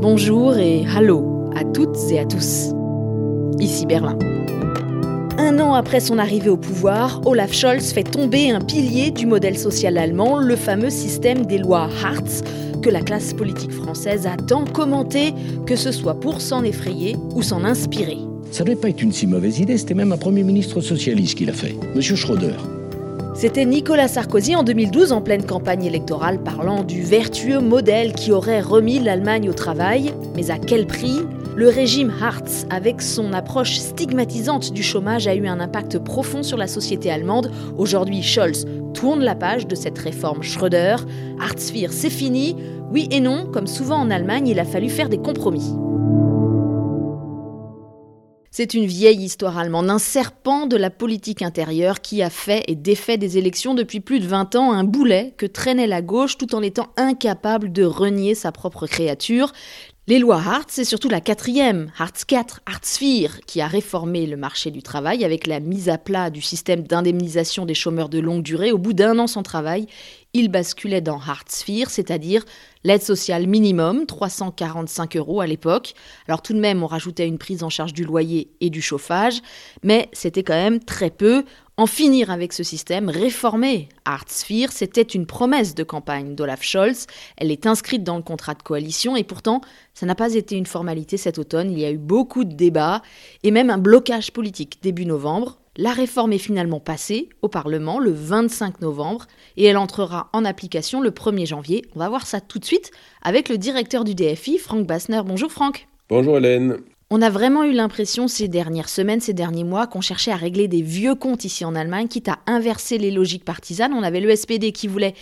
Bonjour et hallo à toutes et à tous. Ici Berlin. Un an après son arrivée au pouvoir, Olaf Scholz fait tomber un pilier du modèle social allemand, le fameux système des lois Hartz, que la classe politique française a tant commenté, que ce soit pour s'en effrayer ou s'en inspirer. Ça ne pas être une si mauvaise idée, c'était même un Premier ministre socialiste qui l'a fait, M. Schröder. C'était Nicolas Sarkozy en 2012 en pleine campagne électorale parlant du vertueux modèle qui aurait remis l'Allemagne au travail. Mais à quel prix? Le régime Hartz, avec son approche stigmatisante du chômage, a eu un impact profond sur la société allemande. Aujourd'hui, Scholz tourne la page de cette réforme Schröder. Hartz c'est fini. Oui et non, comme souvent en Allemagne, il a fallu faire des compromis. C'est une vieille histoire allemande, un serpent de la politique intérieure qui a fait et défait des élections depuis plus de 20 ans, un boulet que traînait la gauche tout en étant incapable de renier sa propre créature. Les lois Hartz, c'est surtout la quatrième, Hartz IV, Hartz IV, qui a réformé le marché du travail avec la mise à plat du système d'indemnisation des chômeurs de longue durée. Au bout d'un an sans travail, il basculait dans IV, c'est-à-dire l'aide sociale minimum, 345 euros à l'époque. Alors tout de même, on rajoutait une prise en charge du loyer et du chauffage, mais c'était quand même très peu. En finir avec ce système, réformer IV, c'était une promesse de campagne d'Olaf Scholz. Elle est inscrite dans le contrat de coalition et pourtant, ça n'a pas été une formalité cet automne. Il y a eu beaucoup de débats et même un blocage politique début novembre. La réforme est finalement passée au Parlement le 25 novembre et elle entrera en application le 1er janvier. On va voir ça tout de suite avec le directeur du DFI, Franck Bassner. Bonjour Franck. Bonjour Hélène. On a vraiment eu l'impression ces dernières semaines, ces derniers mois, qu'on cherchait à régler des vieux comptes ici en Allemagne, quitte à inverser les logiques partisanes. On avait le SPD qui voulait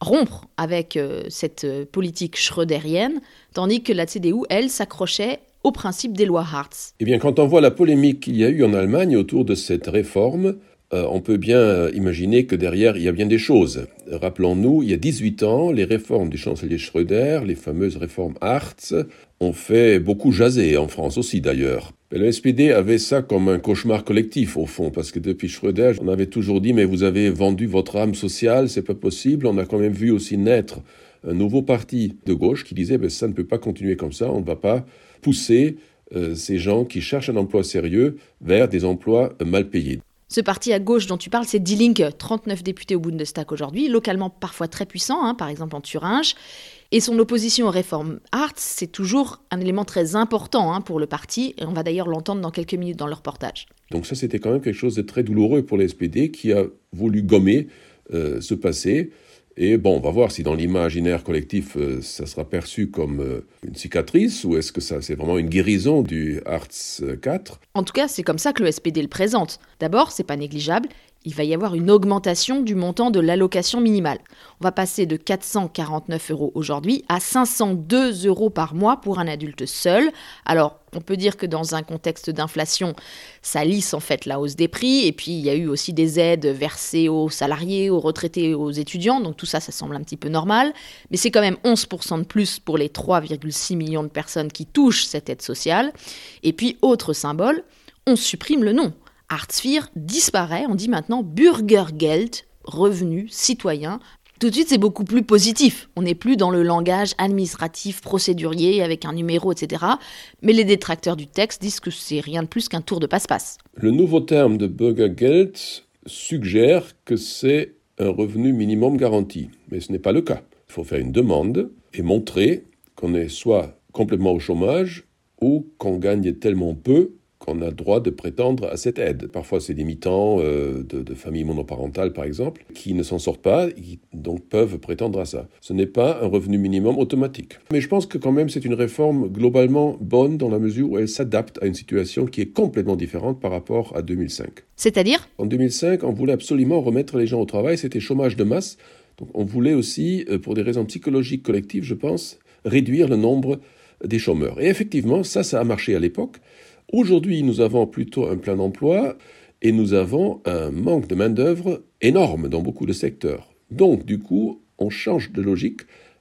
rompre avec euh, cette euh, politique schröderienne, tandis que la CDU, elle, s'accrochait au principe des lois Hartz. Eh bien, quand on voit la polémique qu'il y a eu en Allemagne autour de cette réforme, euh, on peut bien imaginer que derrière, il y a bien des choses. Rappelons-nous, il y a 18 ans, les réformes du chancelier Schröder, les fameuses réformes Hartz, ont fait beaucoup jaser, en France aussi d'ailleurs. Le SPD avait ça comme un cauchemar collectif au fond, parce que depuis Schröder, on avait toujours dit mais vous avez vendu votre âme sociale, c'est pas possible. On a quand même vu aussi naître un nouveau parti de gauche qui disait ben, ça ne peut pas continuer comme ça, on ne va pas pousser euh, ces gens qui cherchent un emploi sérieux vers des emplois mal payés. Ce parti à gauche dont tu parles, c'est Die Linke, 39 députés au Bundestag aujourd'hui, localement parfois très puissant, hein, par exemple en Thuringe. Et son opposition aux réformes Hartz, c'est toujours un élément très important hein, pour le parti, et on va d'ailleurs l'entendre dans quelques minutes dans le reportage. Donc ça, c'était quand même quelque chose de très douloureux pour l'SPD qui a voulu gommer euh, ce passé. Et bon, on va voir si dans l'imaginaire collectif, euh, ça sera perçu comme euh, une cicatrice ou est-ce que ça c'est vraiment une guérison du Hartz 4. En tout cas, c'est comme ça que le SPD le présente. D'abord, c'est pas négligeable, il va y avoir une augmentation du montant de l'allocation minimale. On va passer de 449 euros aujourd'hui à 502 euros par mois pour un adulte seul. Alors, on peut dire que dans un contexte d'inflation, ça lisse en fait la hausse des prix. Et puis, il y a eu aussi des aides versées aux salariés, aux retraités, aux étudiants. Donc, tout ça, ça semble un petit peu normal. Mais c'est quand même 11% de plus pour les 3,6 millions de personnes qui touchent cette aide sociale. Et puis, autre symbole, on supprime le nom. Hartz disparaît, on dit maintenant Bürgergeld, revenu citoyen. Tout de suite, c'est beaucoup plus positif. On n'est plus dans le langage administratif, procédurier, avec un numéro, etc. Mais les détracteurs du texte disent que c'est rien de plus qu'un tour de passe-passe. Le nouveau terme de Bürgergeld suggère que c'est un revenu minimum garanti. Mais ce n'est pas le cas. Il faut faire une demande et montrer qu'on est soit complètement au chômage ou qu'on gagne tellement peu qu'on a droit de prétendre à cette aide. Parfois, c'est des mi-temps euh, de, familles monoparentales, par exemple, qui ne s'en sortent pas et qui donc peuvent prétendre à ça. Ce n'est pas un revenu minimum automatique. Mais je pense que quand même, c'est une réforme globalement bonne dans la mesure où elle s'adapte à une situation qui est complètement différente par rapport à 2005. C'est-à-dire? En 2005, on voulait absolument remettre les gens au travail, c'était chômage de masse. Donc on voulait aussi, euh, pour des raisons psychologiques collectives, je pense, réduire le nombre des chômeurs. Et effectivement, ça, ça a marché à l'époque. Aujourd'hui, nous avons plutôt un plein d'emploi et nous avons un manque de main-d'œuvre énorme dans beaucoup de secteurs. Donc, du coup, on change de logique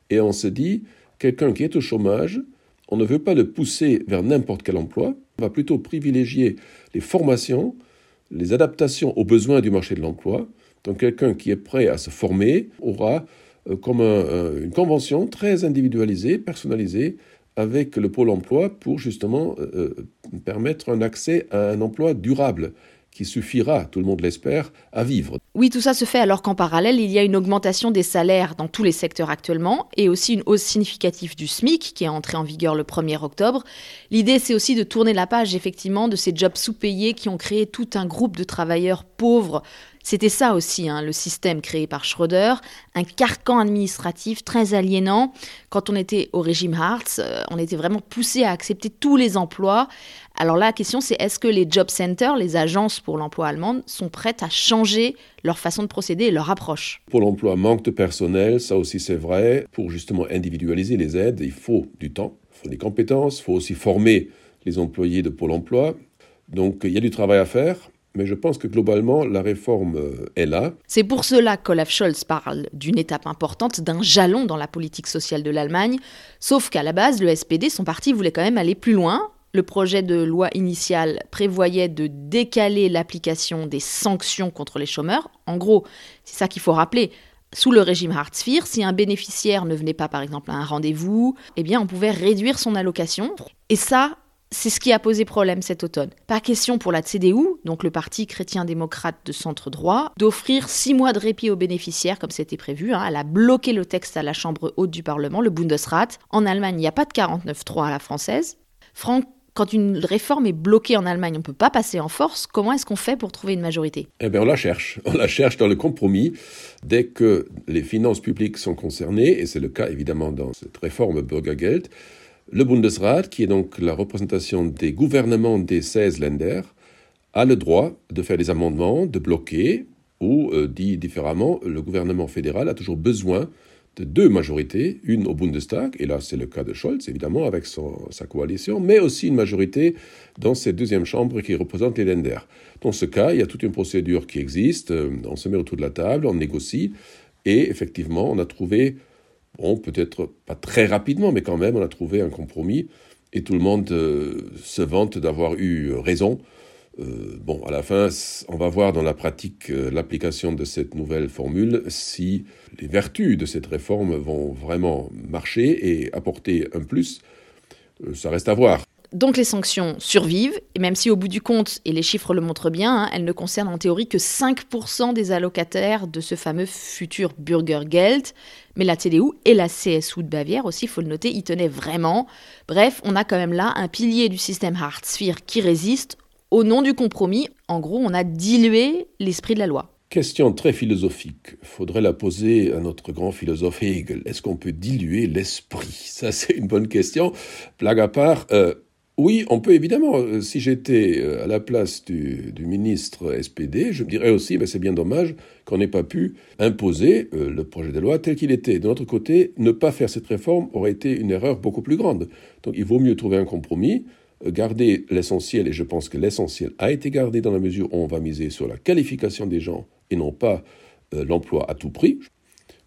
et on se dit quelqu'un qui est au chômage, on ne veut pas le pousser vers n'importe quel emploi, on va plutôt privilégier les formations, les adaptations aux besoins du marché de l'emploi. Donc, quelqu'un qui est prêt à se former aura euh, comme une convention très individualisée, personnalisée, avec le pôle emploi pour justement euh, permettre un accès à un emploi durable qui suffira, tout le monde l'espère, à vivre. Oui, tout ça se fait alors qu'en parallèle, il y a une augmentation des salaires dans tous les secteurs actuellement et aussi une hausse significative du SMIC qui est entrée en vigueur le 1er octobre. L'idée, c'est aussi de tourner la page effectivement de ces jobs sous-payés qui ont créé tout un groupe de travailleurs pauvres c'était ça aussi, hein, le système créé par Schröder, un carcan administratif très aliénant. Quand on était au régime Hartz, euh, on était vraiment poussé à accepter tous les emplois. Alors là, la question, c'est est-ce que les job centers, les agences pour l'emploi allemandes, sont prêtes à changer leur façon de procéder et leur approche? Pour l'emploi, manque de personnel, ça aussi c'est vrai. Pour justement individualiser les aides, il faut du temps, il faut des compétences, il faut aussi former les employés de Pôle emploi. Donc il y a du travail à faire. Mais je pense que globalement, la réforme euh, est là. C'est pour cela qu'Olaf Scholz parle d'une étape importante, d'un jalon dans la politique sociale de l'Allemagne. Sauf qu'à la base, le SPD, son parti, voulait quand même aller plus loin. Le projet de loi initial prévoyait de décaler l'application des sanctions contre les chômeurs. En gros, c'est ça qu'il faut rappeler. Sous le régime Hartz IV, si un bénéficiaire ne venait pas par exemple à un rendez-vous, eh bien on pouvait réduire son allocation. Et ça, c'est ce qui a posé problème cet automne. Pas question pour la CDU, donc le parti chrétien-démocrate de centre droit, d'offrir six mois de répit aux bénéficiaires comme c'était prévu. Hein. Elle a bloqué le texte à la Chambre haute du Parlement, le Bundesrat. En Allemagne, il n'y a pas de 49-3 à la française. Franck, quand une réforme est bloquée en Allemagne, on ne peut pas passer en force. Comment est-ce qu'on fait pour trouver une majorité? Eh bien, on la cherche. On la cherche dans le compromis. Dès que les finances publiques sont concernées, et c'est le cas évidemment dans cette réforme Bürgergeld, le Bundesrat, qui est donc la représentation des gouvernements des 16 Länder, a le droit de faire des amendements, de bloquer, ou, euh, dit différemment, le gouvernement fédéral a toujours besoin de deux majorités, une au Bundestag, et là c'est le cas de Scholz évidemment avec sa coalition, mais aussi une majorité dans cette deuxième chambre qui représente les Länder. Dans ce cas, il y a toute une procédure qui existe, euh, on se met autour de la table, on négocie, et effectivement on a trouvé Bon, peut-être pas très rapidement, mais quand même, on a trouvé un compromis et tout le monde euh, se vante d'avoir eu raison. Euh, bon, à la fin, on va voir dans la pratique euh, l'application de cette nouvelle formule si les vertus de cette réforme vont vraiment marcher et apporter un plus. ça reste à voir. Donc les sanctions survivent, et même si au bout du compte, et les chiffres le montrent bien, hein, elles ne concernent en théorie que 5% des allocataires de ce fameux futur Bürgergeld. Mais la CDU et la CSU de Bavière aussi, il faut le noter, y tenaient vraiment. Bref, on a quand même là un pilier du système Hartz IV qui résiste. Au nom du compromis, en gros, on a dilué l'esprit de la loi. Question très philosophique. Faudrait la poser à notre grand philosophe Hegel. Est-ce qu'on peut diluer l'esprit? Ça, c'est une bonne question. Blague à part, euh, oui, on peut évidemment. Euh, si j'étais euh, à la place du, ministre SPD, je me dirais aussi, ben, c'est bien dommage qu'on n'ait pas pu imposer euh, le projet de loi tel qu'il était. De notre côté, ne pas faire cette réforme aurait été une erreur beaucoup plus grande. Donc il vaut mieux trouver un compromis, garder l'essentiel, et je pense que l'essentiel a été gardé dans la mesure où on va miser sur la qualification des gens et non pas l'emploi à tout prix.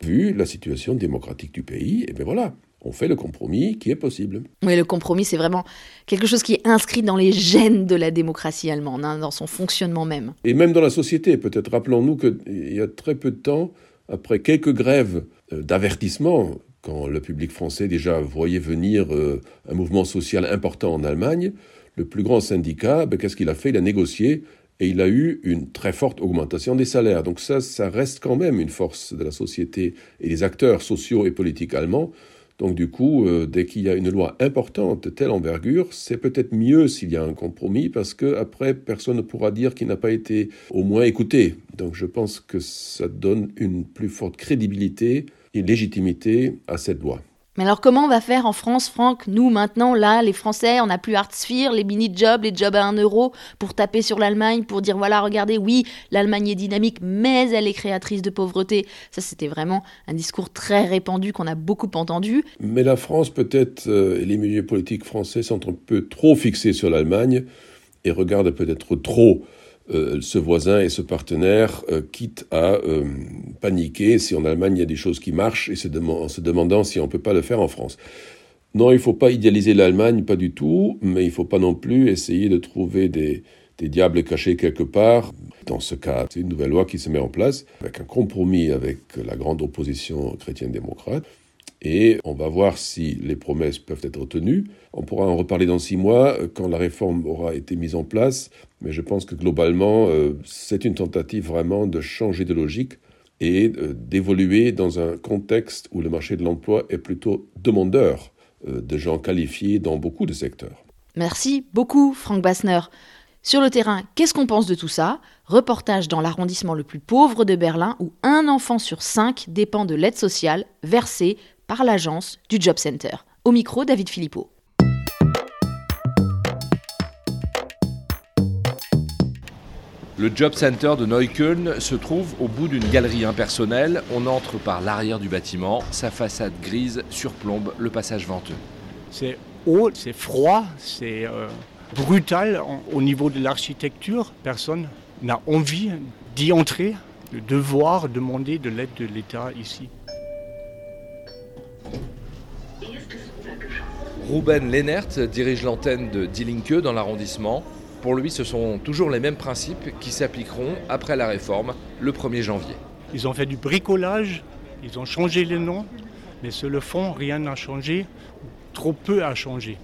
Vu la situation démocratique du pays, et bien voilà, on fait le compromis qui est possible. Oui, le compromis, c'est vraiment quelque chose qui est inscrit dans les gènes de la démocratie allemande, hein, dans son fonctionnement même. Et même dans la société, peut-être rappelons-nous qu'il y a très peu de temps, après quelques grèves euh, d'avertissement, quand le public français déjà voyait venir euh, un mouvement social important en Allemagne, le plus grand syndicat, ben, qu'est-ce qu'il a fait? Il a négocié et il a eu une très forte augmentation des salaires. Donc ça, ça reste quand même une force de la société et des acteurs sociaux et politiques allemands donc du coup, euh, dès qu'il y a une loi importante de telle envergure, c'est peut-être mieux s'il y a un compromis parce que après personne ne pourra dire qu'il n'a pas été au moins écouté. Donc je pense que ça donne une plus forte crédibilité et légitimité à cette loi. Mais alors comment on va faire en France, Franck? Nous, maintenant, là, les Français, on n'a plus Artsphere, les mini-jobs, les jobs à 1 euro, pour taper sur l'Allemagne, pour dire, voilà, regardez, oui, l'Allemagne est dynamique, mais elle est créatrice de pauvreté. Ça, c'était vraiment un discours très répandu qu'on a beaucoup entendu. Mais la France, peut-être, euh, et les milieux politiques français sont un peu trop fixés sur l'Allemagne et regardent peut-être trop euh, ce voisin et ce partenaire, euh, quitte à euh, paniquer si en Allemagne il y a des choses qui marchent et se en se demandant si on ne peut pas le faire en France. Non, il ne faut pas idéaliser l'Allemagne, pas du tout, mais il ne faut pas non plus essayer de trouver des, des diables cachés quelque part. Dans ce cas, c'est une nouvelle loi qui se met en place avec un compromis avec la grande opposition chrétienne-démocrate. Et on va voir si les promesses peuvent être tenues. On pourra en reparler dans six mois quand la réforme aura été mise en place. Mais je pense que globalement, euh, c'est une tentative vraiment de changer de logique et euh, d'évoluer dans un contexte où le marché de l'emploi est plutôt demandeur euh, de gens qualifiés dans beaucoup de secteurs. Merci beaucoup, Franck Bassner. Sur le terrain, qu'est-ce qu'on pense de tout ça? Reportage dans l'arrondissement le plus pauvre de Berlin où un enfant sur cinq dépend de l'aide sociale versée par l'agence du Job Center. Au micro, David Philippot. Le Job Center de Neukölln se trouve au bout d'une galerie impersonnelle. On entre par l'arrière du bâtiment. Sa façade grise surplombe le passage venteux. C'est haut, c'est froid, c'est euh, brutal au niveau de l'architecture. Personne n'a envie d'y entrer, de devoir demander de l'aide de l'État ici. Ruben Lennert dirige l'antenne de Die dans l'arrondissement. Pour lui, ce sont toujours les mêmes principes qui s'appliqueront après la réforme le 1er janvier. Ils ont fait du bricolage, ils ont changé les noms, mais sur le fond, rien n'a changé, trop peu a changé.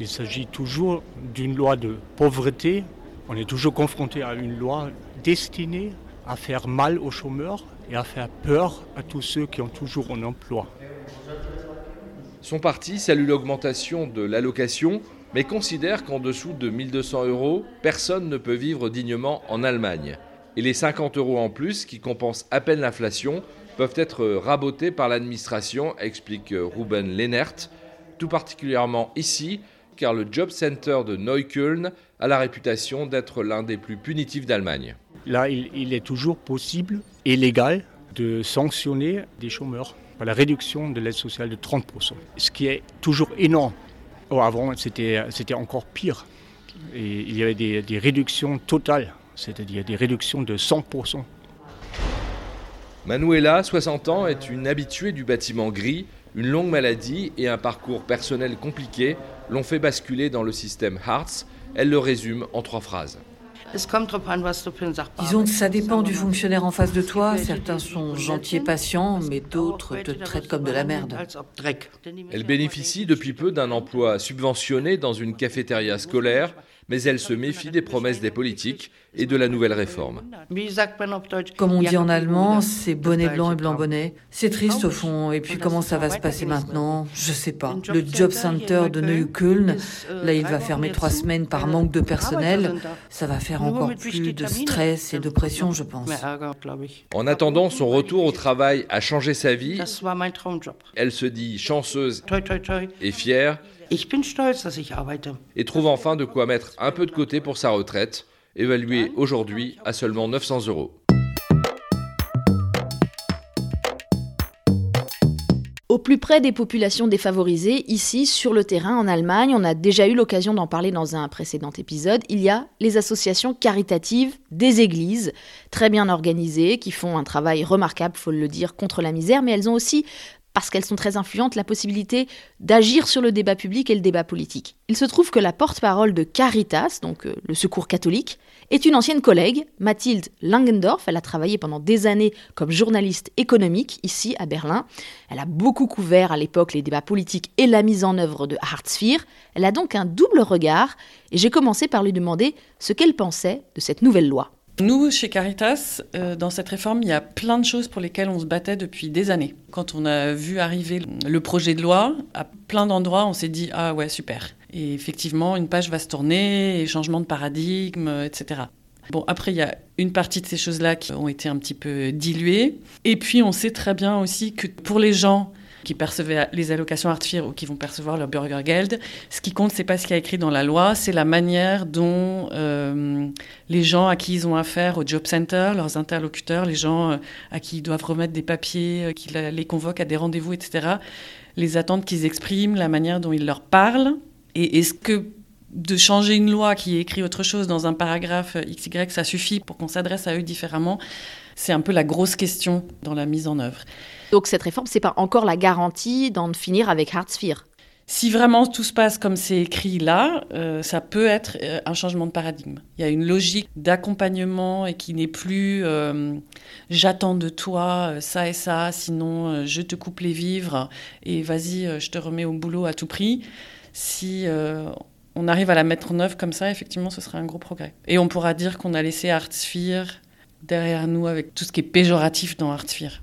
Il s'agit toujours d'une loi de pauvreté. On est toujours confronté à une loi destinée à faire mal aux chômeurs et à faire peur à tous ceux qui ont toujours un emploi. Son parti salue l'augmentation de l'allocation, mais considère qu'en dessous de 1200 euros, personne ne peut vivre dignement en Allemagne. Et les 50 euros en plus, qui compensent à peine l'inflation, peuvent être rabotés par l'administration, explique Ruben Lennert, tout particulièrement ici, car le Job Center de Neukölln a la réputation d'être l'un des plus punitifs d'Allemagne. Là, il, est toujours possible et légal de sanctionner des chômeurs la réduction de l'aide sociale de 30%, ce qui est toujours énorme. Oh, avant, c'était encore pire. Il y avait des, des réductions totales, c'est-à-dire des réductions de 100%. Manuela, 60 ans, est une habituée du bâtiment gris. Une longue maladie et un parcours personnel compliqué l'ont fait basculer dans le système Hartz. Elle le résume en trois phrases. Disons que ça dépend du fonctionnaire en face de toi. Certains sont gentils et patients, mais d'autres te traitent comme de la merde. Elle bénéficie depuis peu d'un emploi subventionné dans une cafétéria scolaire mais elle se méfie des promesses des politiques et de la nouvelle réforme. Comme on dit en allemand, c'est bonnet blanc et blanc bonnet. C'est triste au fond. Et puis comment ça va se passer maintenant? Je sais pas. Le job center de Neukölln, là il va fermer trois semaines par manque de personnel. Ça va faire encore plus de stress et de pression, je pense. En attendant, son retour au travail a changé sa vie. Elle se dit chanceuse et fière et trouve enfin de quoi mettre un peu de côté pour sa retraite, évaluée aujourd'hui à seulement 900 euros. Au plus près des populations défavorisées, ici, sur le terrain, en Allemagne, on a déjà eu l'occasion d'en parler dans un précédent épisode, il y a les associations caritatives des églises, très bien organisées, qui font un travail remarquable, faut le dire, contre la misère, mais elles ont aussi parce qu'elles sont très influentes, la possibilité d'agir sur le débat public et le débat politique. Il se trouve que la porte-parole de Caritas, donc euh, le secours catholique, est une ancienne collègue, Mathilde Langendorf. Elle a travaillé pendant des années comme journaliste économique ici à Berlin. Elle a beaucoup couvert à l'époque les débats politiques et la mise en œuvre de Hartz. Elle a donc un double regard et j'ai commencé par lui demander ce qu'elle pensait de cette nouvelle loi. Nous, chez Caritas, euh, dans cette réforme, il y a plein de choses pour lesquelles on se battait depuis des années. Quand on a vu arriver le projet de loi, à plein d'endroits, on s'est dit Ah ouais, super. Et effectivement, une page va se tourner, et changement de paradigme, etc. Bon, après, il y a une partie de ces choses-là qui ont été un petit peu diluées. Et puis, on sait très bien aussi que pour les gens qui percevaient les allocations Artfir ou qui vont percevoir leur Burger Geld. Ce qui compte, c'est pas ce qui est écrit dans la loi, c'est la manière dont euh, les gens à qui ils ont affaire au job center, leurs interlocuteurs, les gens euh, à qui ils doivent remettre des papiers, euh, qui les convoquent à des rendez-vous, etc., les attentes qu'ils expriment, la manière dont ils leur parlent. Et est-ce que de changer une loi qui écrit autre chose dans un paragraphe XY, ça suffit pour qu'on s'adresse à eux différemment? C'est un peu la grosse question dans la mise en œuvre. Donc cette réforme, c'est pas encore la garantie d'en finir avec Hartz Si vraiment tout se passe comme c'est écrit là, euh, ça peut être euh, un changement de paradigme. Il y a une logique d'accompagnement et qui n'est plus euh, j'attends de toi ça et ça, sinon je te coupe les vivres et vas-y, je te remets au boulot à tout prix. Si on arrive à la mettre en œuvre comme ça, effectivement, ce serait un gros progrès. Et on pourra dire qu'on a laissé Artsphere derrière nous avec tout ce qui est péjoratif dans Artsphere.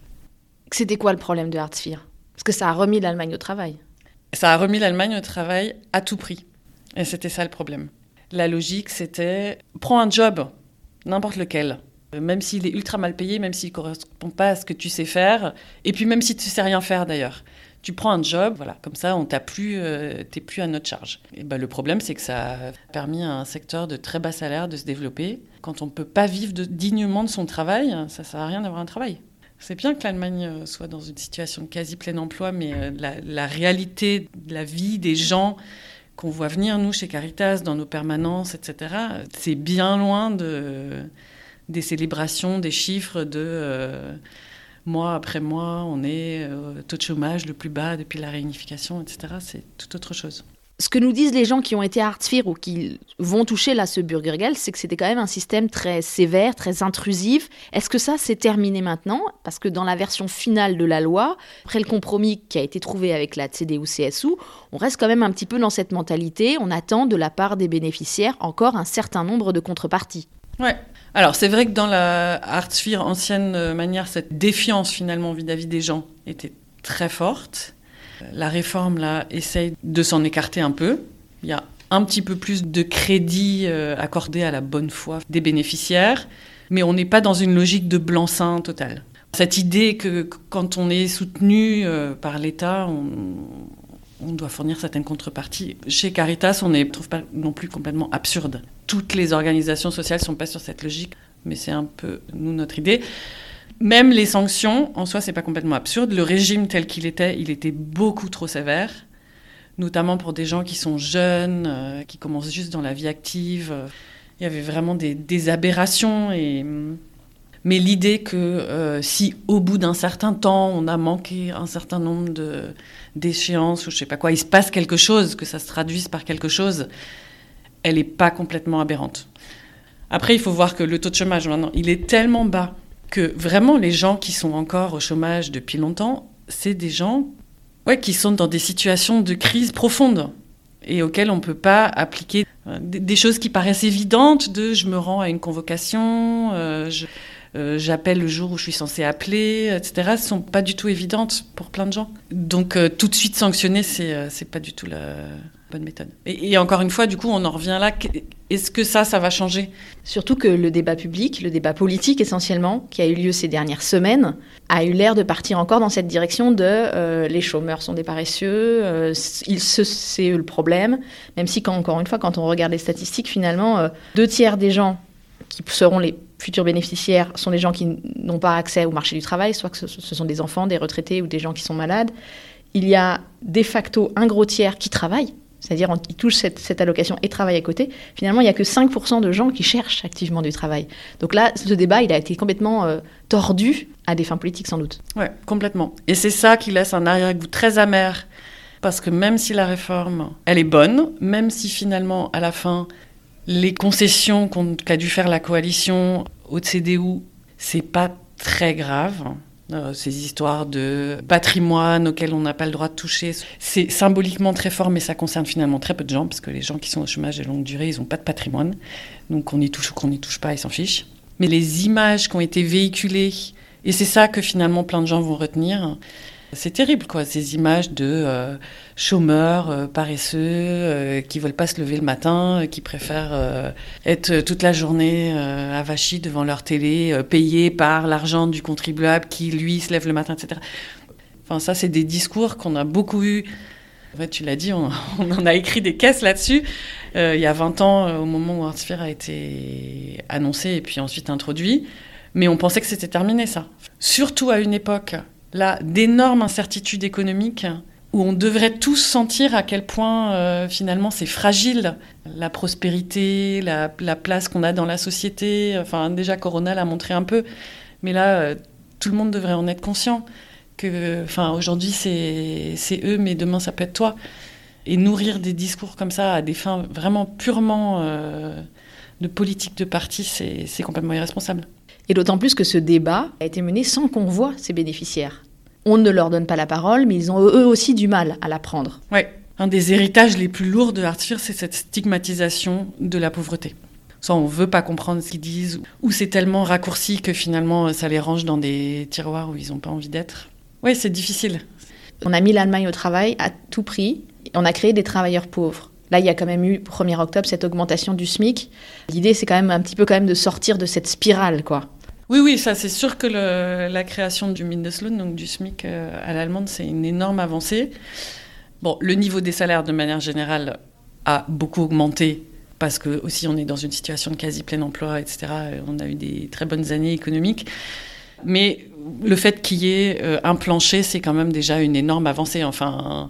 C'était quoi le problème de Artsphere Parce que ça a remis l'Allemagne au travail. Ça a remis l'Allemagne au travail à tout prix. Et c'était ça le problème. La logique, c'était prends un job, n'importe lequel, même s'il est ultra mal payé, même s'il ne correspond pas à ce que tu sais faire, et puis même si tu sais rien faire d'ailleurs. Tu prends un job, voilà, comme ça, on t'a plus, euh, t'es plus à notre charge. Et ben, le problème, c'est que ça a permis à un secteur de très bas salaire de se développer. Quand on ne peut pas vivre dignement de son travail, ça ne sert à rien d'avoir un travail. C'est bien que l'Allemagne euh, soit dans une situation de quasi plein emploi, mais euh, la, réalité de la vie des gens qu'on voit venir, nous, chez Caritas, dans nos permanences, etc., c'est bien loin de, des célébrations, des chiffres de euh, mois après mois, on est au taux de chômage le plus bas depuis la réunification, etc. C'est tout autre chose ce que nous disent les gens qui ont été à ou qui vont toucher là ce Burgergeld, c'est que c'était quand même un système très sévère, très intrusif. Est-ce que ça c'est terminé maintenant? Parce que dans la version finale de la loi, après le compromis qui a été trouvé avec la CDU-CSU, on reste quand même un petit peu dans cette mentalité. On attend de la part des bénéficiaires encore un certain nombre de contreparties. Ouais. Alors c'est vrai que dans la Hartsphere ancienne manière, cette défiance finalement vis-à-vis des gens était très forte. La réforme, là, essaye de s'en écarter un peu. Il y a un petit peu plus de crédit euh, accordé à la bonne foi des bénéficiaires, mais on n'est pas dans une logique de blanc-seing total. Cette idée que quand on est soutenu euh, par l'État, on, doit fournir certaines contreparties. Chez Caritas, on ne trouve pas non plus complètement absurde. Toutes les organisations sociales ne sont pas sur cette logique, mais c'est un peu, nous, notre idée. Même les sanctions, en soi, c'est pas complètement absurde. Le régime tel qu'il était, il était beaucoup trop sévère, notamment pour des gens qui sont jeunes, euh, qui commencent juste dans la vie active. Il y avait vraiment des, aberrations. Mais l'idée que euh, si au bout d'un certain temps, on a manqué un certain nombre d'échéances ou je sais pas quoi, il se passe quelque chose, que ça se traduise par quelque chose, elle n'est pas complètement aberrante. Après, il faut voir que le taux de chômage, maintenant, il est tellement bas que vraiment les gens qui sont encore au chômage depuis longtemps, c'est des gens qui sont dans des situations de crise profonde et auxquelles on ne peut pas appliquer euh, des choses qui paraissent évidentes de je me rends à une convocation, euh, euh, j'appelle le jour où je suis censé appeler, etc. ne sont pas du tout évidentes pour plein de gens. Donc tout de suite sanctionner, c'est c'est pas du tout la méthode. Et, encore une fois, du coup, on en revient là. Est-ce que ça, ça va changer? Surtout que le débat public, le débat politique essentiellement, qui a eu lieu ces dernières semaines, a eu l'air de partir encore dans cette direction de euh, les chômeurs sont des paresseux, euh, c'est eux le problème. Même si, encore une fois, quand on regarde les statistiques, finalement, euh, deux tiers des gens qui seront les futurs bénéficiaires sont des gens qui n'ont pas accès au marché du travail, soit que ce, ce sont des enfants, des retraités ou des gens qui sont malades. Il y a de facto un gros tiers qui travaille, c'est-à-dire qu'ils touchent cette, allocation et travaillent à côté, finalement, il n'y a que 5% de gens qui cherchent activement du travail. Donc là, ce débat, il a été complètement euh, tordu à des fins politiques, sans doute. Oui, complètement. Et c'est ça qui laisse un arrière-goût très amer, parce que même si la réforme, elle est bonne, même si finalement, à la fin, les concessions qu'a dû faire la coalition au CDU, c'est pas très grave, euh, ces histoires de patrimoine auxquels on n'a pas le droit de toucher. C'est symboliquement très fort, mais ça concerne finalement très peu de gens, parce que les gens qui sont au chômage de longue durée, ils n'ont pas de patrimoine. Donc qu'on y touche ou qu'on n'y touche pas, ils s'en fichent. Mais les images qui ont été véhiculées, et c'est ça que finalement plein de gens vont retenir, c'est terrible, quoi, ces images de euh, chômeurs euh, paresseux euh, qui veulent pas se lever le matin, qui préfèrent être toute la journée avachis devant leur télé, payés par l'argent du contribuable qui, lui, se lève le matin, etc. Enfin, ça, c'est des discours qu'on a beaucoup eus. En fait, tu l'as dit, on, en a écrit des caisses là-dessus. il y a 20 ans, au moment où Artsphere a été annoncé et puis ensuite introduit. Mais on pensait que c'était terminé, ça. Surtout à une époque là d'énormes incertitudes économiques où on devrait tous sentir à quel point euh, finalement c'est fragile la prospérité, la, place qu'on a dans la société. Enfin, déjà Corona l'a montré un peu, mais là, euh, tout le monde devrait en être conscient que, enfin, aujourd'hui c'est eux, mais demain ça peut être toi. Et nourrir des discours comme ça à des fins vraiment purement euh, de politique de parti, c'est complètement irresponsable. Et d'autant plus que ce débat a été mené sans qu'on voit ces bénéficiaires. On ne leur donne pas la parole, mais ils ont eux aussi du mal à la prendre. Oui, un des héritages les plus lourds de Arthur, c'est cette stigmatisation de la pauvreté. Soit on veut pas comprendre ce qu'ils disent, ou c'est tellement raccourci que finalement ça les range dans des tiroirs où ils n'ont pas envie d'être. Oui, c'est difficile. On a mis l'Allemagne au travail à tout prix. On a créé des travailleurs pauvres. Là, il y a quand même eu, 1er octobre, cette augmentation du SMIC. L'idée, c'est quand même un petit peu quand même de sortir de cette spirale, quoi. Oui, oui, ça c'est sûr que la création du Mindestlohn, donc du SMIC euh, à l'allemande, c'est une énorme avancée. Bon, le niveau des salaires de manière générale a beaucoup augmenté parce que aussi on est dans une situation de quasi plein emploi, etc. On a eu des très bonnes années économiques. Mais le fait qu'il y ait euh, un plancher, c'est quand même déjà une énorme avancée. Enfin,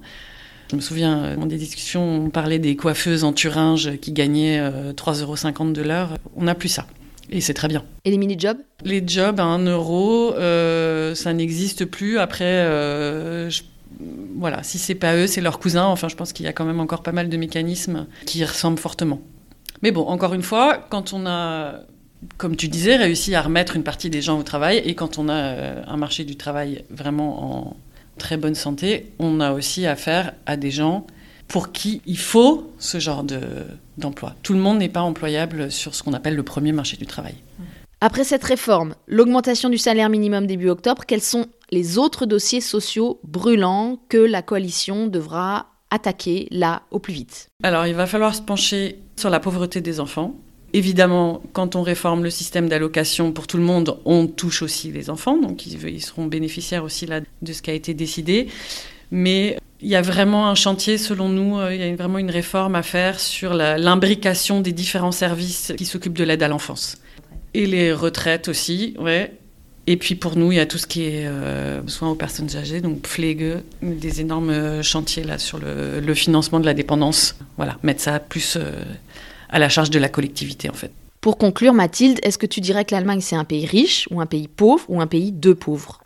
je me souviens, euh, dans des discussions, on parlait des coiffeuses en Thuringe qui gagnaient 3,50 euros de l'heure. On n'a plus ça. Et c'est très bien. Et les mini-jobs? Les jobs à 1 euro, euh, ça n'existe plus. Après, voilà, si c'est pas eux, c'est leurs cousins. Enfin, je pense qu'il y a quand même encore pas mal de mécanismes qui y ressemblent fortement. Mais bon, encore une fois, quand on a, comme tu disais, réussi à remettre une partie des gens au travail et quand on a euh, un marché du travail vraiment en très bonne santé, on a aussi affaire à des gens pour qui il faut ce genre d'emploi. Tout le monde n'est pas employable sur ce qu'on appelle le premier marché du travail. Après cette réforme, l'augmentation du salaire minimum début octobre, quels sont les autres dossiers sociaux brûlants que la coalition devra attaquer là au plus vite? Alors il va falloir se pencher sur la pauvreté des enfants. Évidemment, quand on réforme le système d'allocation pour tout le monde, on touche aussi les enfants, donc ils, seront bénéficiaires aussi là, de ce qui a été décidé. Mais il y a vraiment un chantier, selon nous, euh, il y a vraiment une réforme à faire sur l'imbrication des différents services qui s'occupent de l'aide à l'enfance. Et les retraites aussi, ouais. Et puis pour nous, il y a tout ce qui est euh, soins aux personnes âgées, donc Pflege, des énormes euh, chantiers là sur le, financement de la dépendance. Voilà, mettre ça plus euh, à la charge de la collectivité en fait. Pour conclure, Mathilde, est-ce que tu dirais que l'Allemagne c'est un pays riche ou un pays pauvre ou un pays de pauvres?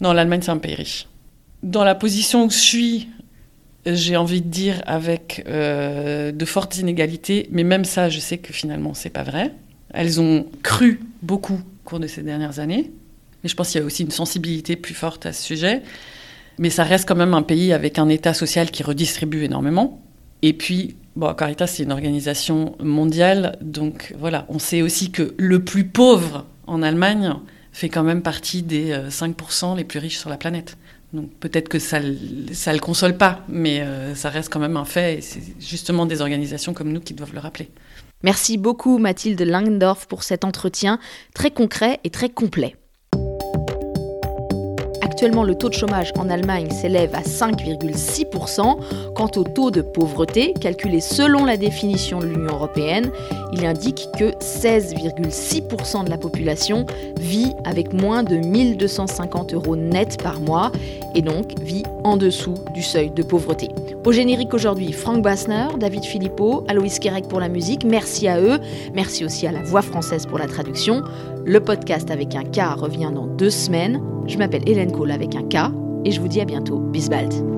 Non, l'Allemagne c'est un pays riche. Dans la position où je suis, j'ai envie de dire avec de fortes inégalités, mais même ça, je sais que finalement c'est pas vrai. Elles ont cru beaucoup au cours de ces dernières années. Mais je pense qu'il y a aussi une sensibilité plus forte à ce sujet. Mais ça reste quand même un pays avec un État social qui redistribue énormément. Et puis, bon, Caritas, c'est une organisation mondiale. Donc voilà, on sait aussi que le plus pauvre en Allemagne fait quand même partie des 5% euh, les plus riches sur la planète. Donc peut-être que ça ne le console pas, mais euh, ça reste quand même un fait. Et c'est justement des organisations comme nous qui doivent le rappeler. Merci beaucoup Mathilde Langendorf pour cet entretien très concret et très complet. Actuellement, le taux de chômage en Allemagne s'élève à 5,6%. Quant au taux de pauvreté, calculé selon la définition de l'Union européenne, il indique que 16,6% de la population vit avec moins de 1250 euros net par mois et donc vit en dessous du seuil de pauvreté. Au générique aujourd'hui, Franck Bassner, David Philippot, Aloïs Kerek pour la musique. Merci à eux. Merci aussi à la voix française pour la traduction. Le podcast avec un K revient dans deux semaines. Je m'appelle Hélène Avec un K et je vous dis à bientôt. Bis bald.